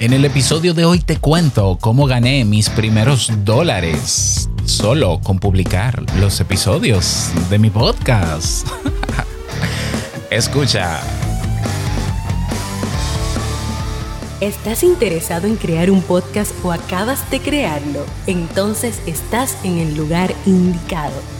En el episodio de hoy te cuento cómo gané mis primeros dólares solo con publicar los episodios de mi podcast. Escucha. ¿Estás interesado en crear un podcast o acabas de crearlo? Entonces estás en el lugar indicado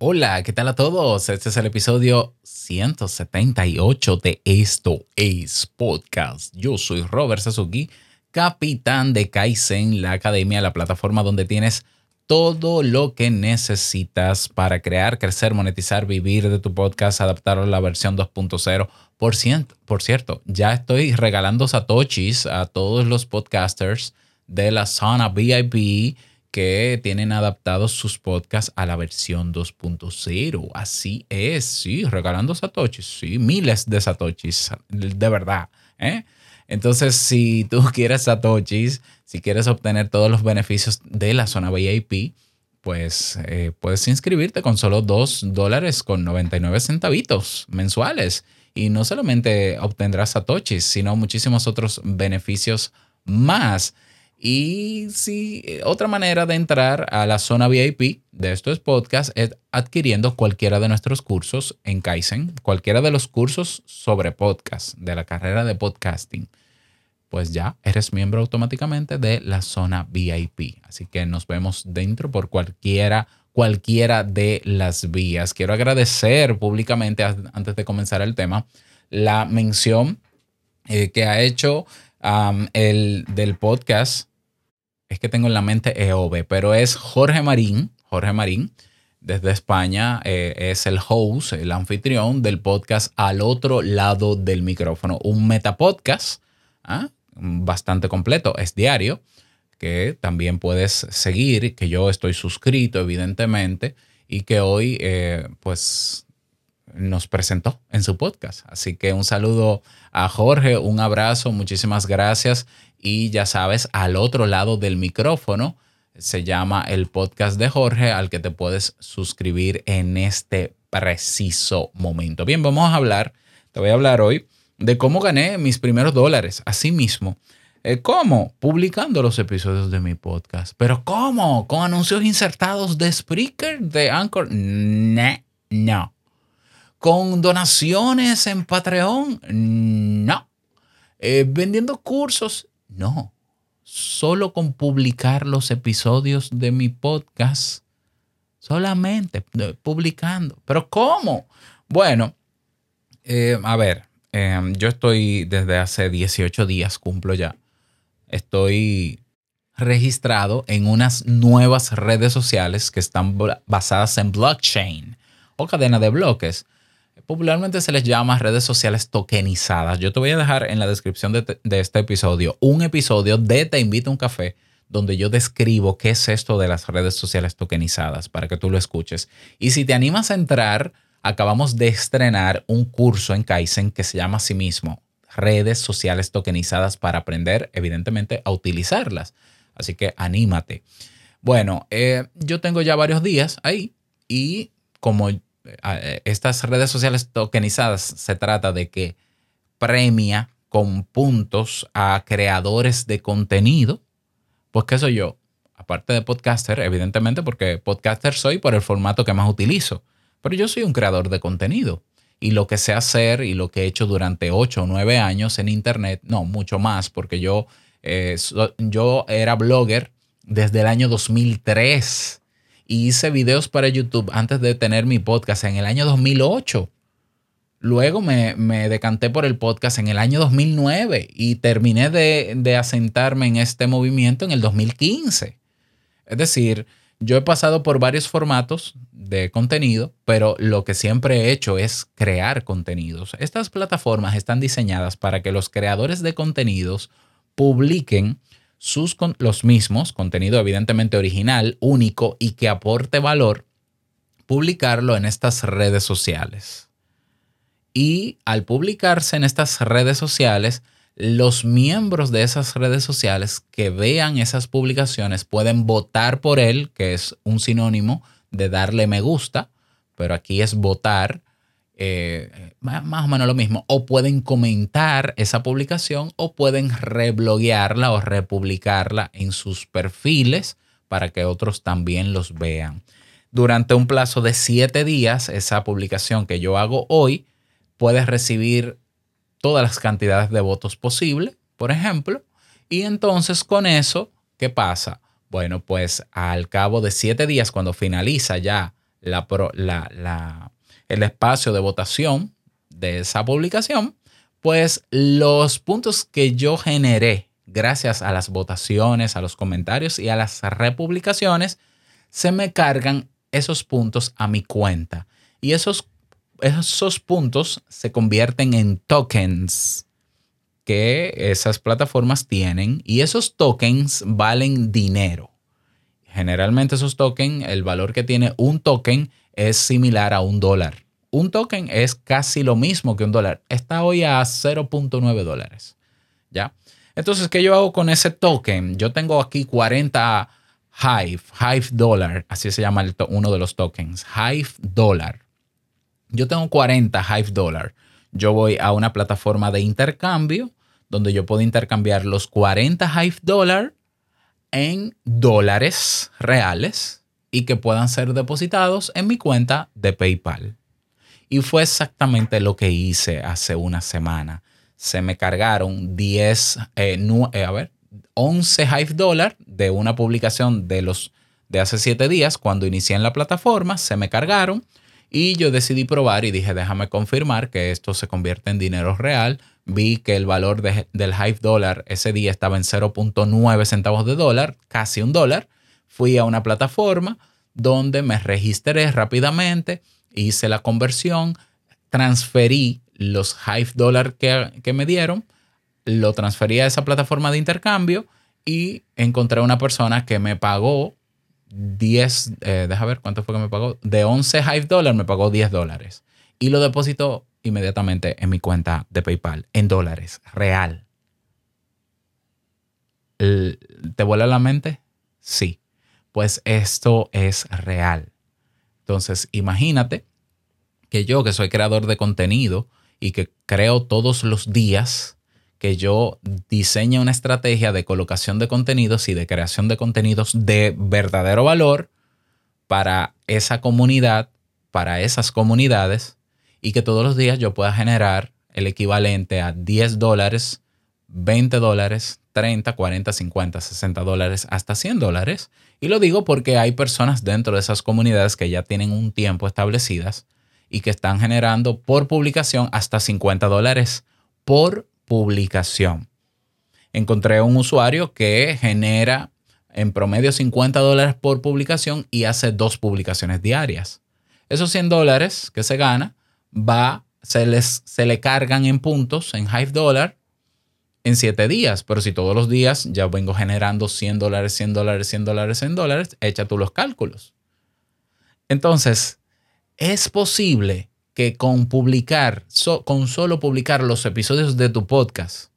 Hola, ¿qué tal a todos? Este es el episodio 178 de Esto es Podcast. Yo soy Robert Sasuki, capitán de Kaizen, la academia, la plataforma donde tienes todo lo que necesitas para crear, crecer, monetizar, vivir de tu podcast, adaptarlo la versión 2.0. Por, por cierto, ya estoy regalando satoshis a todos los podcasters de la zona VIP que tienen adaptados sus podcasts a la versión 2.0. Así es, sí, regalando satoshis, sí, miles de satoshis, de verdad. ¿eh? Entonces, si tú quieres satoshis, si quieres obtener todos los beneficios de la zona VIP, pues eh, puedes inscribirte con solo 2 dólares con 99 centavitos mensuales. Y no solamente obtendrás satoshis, sino muchísimos otros beneficios más. Y si eh, otra manera de entrar a la zona VIP de estos podcasts es adquiriendo cualquiera de nuestros cursos en Kaizen, cualquiera de los cursos sobre podcast, de la carrera de podcasting. Pues ya eres miembro automáticamente de la zona VIP. Así que nos vemos dentro por cualquiera, cualquiera de las vías. Quiero agradecer públicamente, antes de comenzar el tema, la mención eh, que ha hecho el del podcast es que tengo en la mente EOB, pero es Jorge Marín, Jorge Marín, desde España, eh, es el host, el anfitrión del podcast Al otro lado del micrófono, un metapodcast ¿ah? bastante completo, es diario, que también puedes seguir, que yo estoy suscrito, evidentemente, y que hoy, eh, pues, nos presentó en su podcast. Así que un saludo a Jorge, un abrazo, muchísimas gracias y ya sabes, al otro lado del micrófono se llama el podcast de Jorge al que te puedes suscribir en este preciso momento. Bien, vamos a hablar, te voy a hablar hoy de cómo gané mis primeros dólares, así mismo. Eh, ¿Cómo? Publicando los episodios de mi podcast. ¿Pero cómo? ¿Con anuncios insertados de Spreaker, de Anchor? no. ¿Con donaciones en Patreon? No. Eh, ¿Vendiendo cursos? No, solo con publicar los episodios de mi podcast, solamente eh, publicando. ¿Pero cómo? Bueno, eh, a ver, em, yo estoy desde hace 18 días, cumplo ya, estoy registrado en unas nuevas redes sociales que están basadas en blockchain o cadena de bloques. Popularmente se les llama redes sociales tokenizadas. Yo te voy a dejar en la descripción de, este episodio un episodio de Te invito a un café donde yo describo qué es esto de las redes sociales tokenizadas para que tú lo escuches. Y si te animas a entrar, acabamos de estrenar un curso en Kaizen que se llama a sí mismo redes sociales tokenizadas para aprender, evidentemente, a utilizarlas. Así que anímate. Bueno, eh, yo tengo ya varios días ahí y como estas redes sociales tokenizadas se trata de que premia con puntos a creadores de contenido. Pues qué soy yo, aparte de podcaster, evidentemente porque podcaster soy por el formato que más utilizo, pero yo soy un creador de contenido. Y lo que sé hacer y lo que he hecho durante 8 o 9 años en Internet, no, mucho más, porque yo, eh, yo era blogger desde el año 2003 y hice videos para YouTube antes de tener mi podcast en el año 2008. Luego me, decanté por el podcast en el año 2009 y terminé de, de, asentarme en este movimiento en el 2015. Es decir, yo he pasado por varios formatos de contenido, pero lo que siempre he hecho es crear contenidos. Estas plataformas están diseñadas para que los creadores de contenidos publiquen sus, los mismos, contenido evidentemente original, único y que aporte valor, publicarlo en estas redes sociales. Y al publicarse en estas redes sociales, los miembros de esas redes sociales que vean esas publicaciones pueden votar por él, que es un sinónimo de darle me gusta, pero aquí es votar, eh, más, o menos lo mismo, o pueden comentar esa publicación o pueden rebloguearla o republicarla en sus perfiles para que otros también los vean. Durante un plazo de siete días, esa publicación que yo hago hoy puede recibir todas las cantidades de votos posibles, por ejemplo, y entonces con eso, ¿qué pasa? Bueno, pues al cabo de siete días, cuando finaliza ya la, la, el espacio de votación de esa publicación, pues los puntos que yo generé gracias a las votaciones, a los comentarios y a las republicaciones, se me cargan esos puntos a mi cuenta. Y esos esos puntos se convierten en tokens que esas plataformas tienen y esos tokens valen dinero. Generalmente esos tokens, el valor que tiene un token es similar a un dólar. Un token es casi lo mismo que un dólar. Está hoy a 0.9 dólares. ¿Ya? Entonces, ¿qué yo hago con ese token? Yo tengo aquí 40 Hive, Hive Dollar, así se llama uno de los tokens, Hive Dollar yo tengo 40 Hive Dollar. Yo voy a una plataforma de intercambio donde yo puedo intercambiar los 40 Hive Dollar en dólares reales y que puedan ser depositados en mi cuenta de PayPal. Y fue exactamente lo que hice hace una semana. Se me cargaron 10, eh, eh, a ver, 11 Hive Dollar de una publicación de los de hace 7 días cuando inicié en la plataforma. Se me cargaron y yo decidí probar y dije, déjame confirmar que esto se convierte en dinero real. Vi que el valor del Hive Dollar ese día estaba en 0.9 centavos de dólar, casi un dólar. Fui a una plataforma donde me registré rápidamente, hice la conversión, transferí los Hive Dollar que, que me dieron, lo transferí a esa plataforma de intercambio y encontré una persona que me pagó 10, eh, deja ver cuánto fue que me pagó. De 11 Hive Dollar me pagó 10 dólares. Y lo depositó inmediatamente en mi cuenta de PayPal, en dólares, real. ¿Te vuela la mente? Sí. Pues esto es real. Entonces, imagínate que yo, que soy creador de contenido y que creo todos los días, que yo diseñe una estrategia de colocación de contenidos y de creación de contenidos de verdadero valor para esa comunidad, para esas comunidades, y que todos los días yo pueda generar el equivalente a 10 dólares, 20 dólares, 30, 40, 50, 60 dólares, hasta 100 dólares. Y lo digo porque hay personas dentro de esas comunidades que ya tienen un tiempo establecidas y que están generando por publicación hasta 50 dólares por publicación. Encontré un usuario que genera en promedio 50 dólares por publicación y hace dos publicaciones diarias. Esos 100 dólares que se gana, va, se, les, se le cargan en puntos, en Hive Dollar, en 7 días. Pero si todos los días ya vengo generando 100 dólares, 100 dólares, 100 dólares, 100 dólares, echa tú los cálculos. Entonces, es posible que con publicar, con solo publicar los episodios de tu podcast,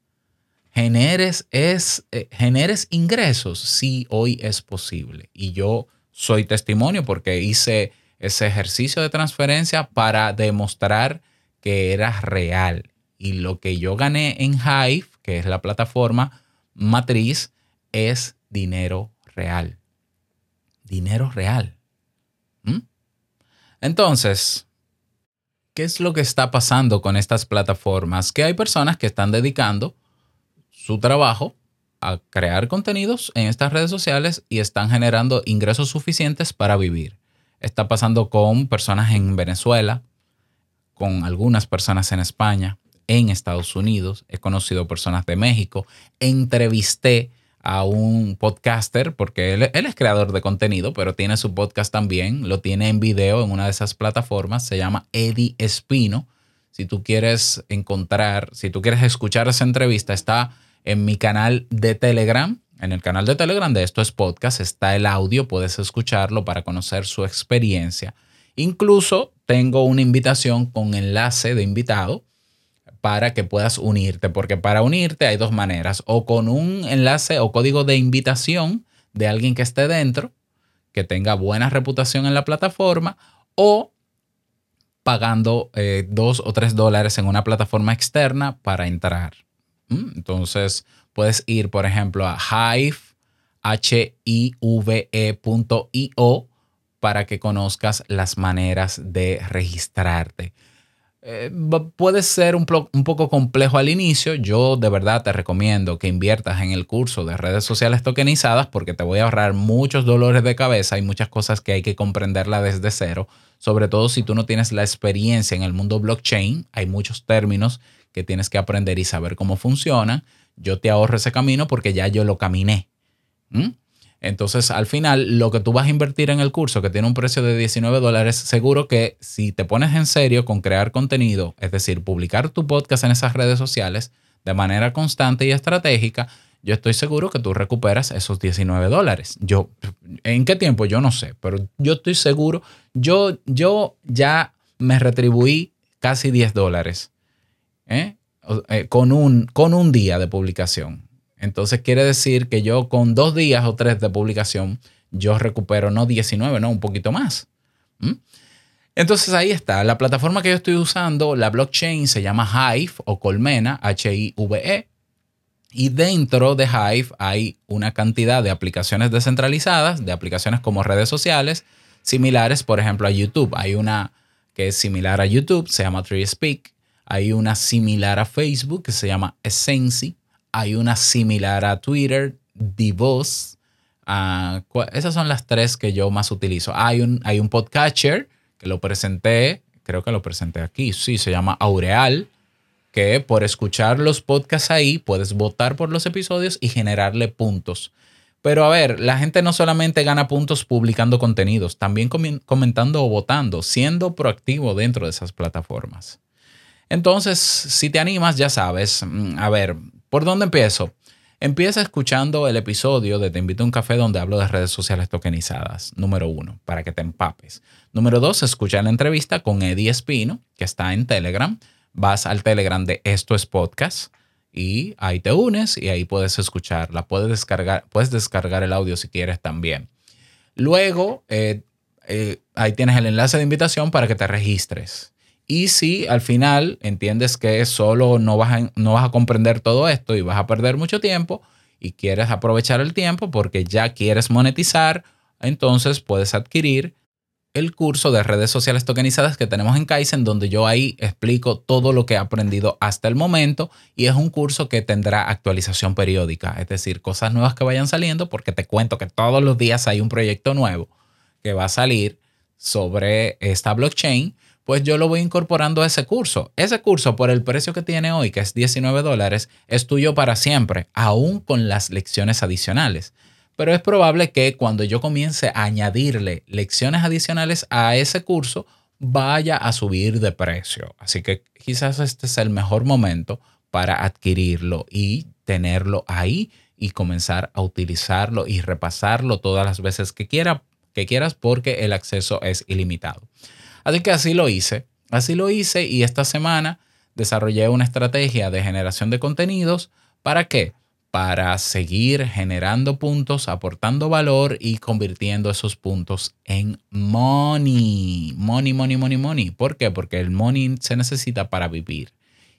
generes, es, eh, generes ingresos, sí, hoy es posible. Y yo soy testimonio porque hice ese ejercicio de transferencia para demostrar que era real. Y lo que yo gané en Hive, que es la plataforma matriz, es dinero real. Dinero real. ¿Mm? Entonces, ¿qué es lo que está pasando con estas plataformas? Que hay personas que están dedicando su trabajo a crear contenidos en estas redes sociales y están generando ingresos suficientes para vivir. Está pasando con personas en Venezuela, con algunas personas en España, en Estados Unidos. He conocido personas de México. Entrevisté a un podcaster, porque él, es creador de contenido, pero tiene su podcast también, lo tiene en video en una de esas plataformas, se llama Eddie Espino. Si tú quieres encontrar, si tú quieres escuchar esa entrevista, está en mi canal de Telegram. En el canal de Telegram de Esto es Podcast está el audio, puedes escucharlo para conocer su experiencia. Incluso tengo una invitación con enlace de invitado para que puedas unirte, porque para unirte hay dos maneras, o con un enlace o código de invitación de alguien que esté dentro, que tenga buena reputación en la plataforma, o pagando eh, dos o tres dólares en una plataforma externa para entrar. ¿Mm? Entonces puedes ir, por ejemplo, a hive, H-I-V-E.io para que conozcas las maneras de registrarte. Eh, puede ser un, poco complejo al inicio. Yo de verdad te recomiendo que inviertas en el curso de redes sociales tokenizadas porque te voy a ahorrar muchos dolores de cabeza y muchas cosas que hay que comprenderla desde cero. Sobre todo si tú no tienes la experiencia en el mundo blockchain, hay muchos términos que tienes que aprender y saber cómo funcionan. Yo te ahorro ese camino porque ya yo lo caminé. Entonces, al final, lo que tú vas a invertir en el curso, que tiene un precio de 19 dólares, seguro que si te pones en serio con crear contenido, es decir, publicar tu podcast en esas redes sociales de manera constante y estratégica, yo estoy seguro que tú recuperas esos 19 dólares. Yo, ¿en qué tiempo? Yo no sé, pero yo estoy seguro, yo, yo ya me retribuí casi 10 dólares ¿eh? Eh, con, un, con un día de publicación. Entonces quiere decir que yo con dos días o tres de publicación, yo recupero no 19, no, un poquito más. ¿Mm? Entonces ahí está. La plataforma que yo estoy usando, la blockchain, se llama Hive o Colmena, H-I-V-E. Y dentro de Hive hay una cantidad de aplicaciones descentralizadas, de aplicaciones como redes sociales, similares, por ejemplo, a YouTube. Hay una que es similar a YouTube, se llama TreeSpeak. Hay una similar a Facebook que se llama Essency hay una similar a Twitter, Divoz. Uh, esas son las tres que yo más utilizo. Hay un, hay un podcatcher que lo presenté, creo que lo presenté aquí, sí, se llama Aureal, que por escuchar los podcasts ahí puedes votar por los episodios y generarle puntos. Pero a ver, la gente no solamente gana puntos publicando contenidos, también comentando o votando, siendo proactivo dentro de esas plataformas. Entonces, si te animas, ya sabes, mm, a ver, ¿Por dónde empiezo? Empieza escuchando el episodio de Te invito a un café donde hablo de redes sociales tokenizadas, número uno, para que te empapes. Número dos, escucha la entrevista con Eddie Espino, que está en Telegram. Vas al Telegram de Esto es Podcast y ahí te unes y ahí puedes escucharla. Puedes descargar, puedes descargar el audio si quieres también. Luego, eh, eh, ahí tienes el enlace de invitación para que te registres. Y si al final entiendes que solo no vas, a, no vas a comprender todo esto y vas a perder mucho tiempo y quieres aprovechar el tiempo porque ya quieres monetizar, entonces puedes adquirir el curso de redes sociales tokenizadas que tenemos en Kaizen, donde yo ahí explico todo lo que he aprendido hasta el momento y es un curso que tendrá actualización periódica, es decir, cosas nuevas que vayan saliendo, porque te cuento que todos los días hay un proyecto nuevo que va a salir sobre esta blockchain pues yo lo voy incorporando a ese curso. Ese curso, por el precio que tiene hoy, que es 19 dólares, es tuyo para siempre, aún con las lecciones adicionales. Pero es probable que cuando yo comience a añadirle lecciones adicionales a ese curso, vaya a subir de precio. Así que quizás este es el mejor momento para adquirirlo y tenerlo ahí y comenzar a utilizarlo y repasarlo todas las veces que, quiera, que quieras porque el acceso es ilimitado. Así que así lo hice. Así lo hice y esta semana desarrollé una estrategia de generación de contenidos. ¿Para qué? Para seguir generando puntos, aportando valor y convirtiendo esos puntos en money. Money, money, money, money. ¿Por qué? Porque el money se necesita para vivir.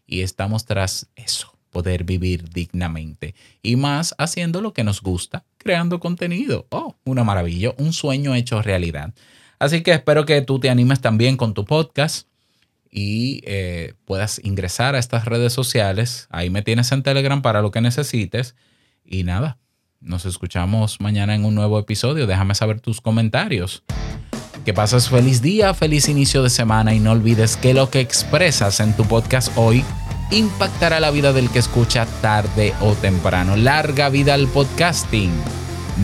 Y estamos tras eso, poder vivir dignamente. Y más haciendo lo que nos gusta, creando contenido. Oh, una maravilla, un sueño hecho realidad. Así que espero que tú te animes también con tu podcast y eh, puedas ingresar a estas redes sociales. Ahí me tienes en Telegram para lo que necesites. Y nada, nos escuchamos mañana en un nuevo episodio. Déjame saber tus comentarios. Que pases feliz día, feliz inicio de semana y no olvides que lo que expresas en tu podcast hoy impactará la vida del que escucha tarde o temprano. Larga vida al podcasting.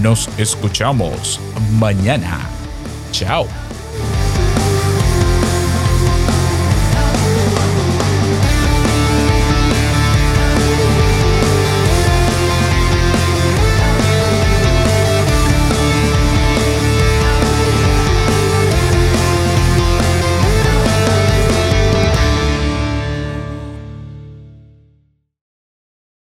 Nos escuchamos mañana. Out.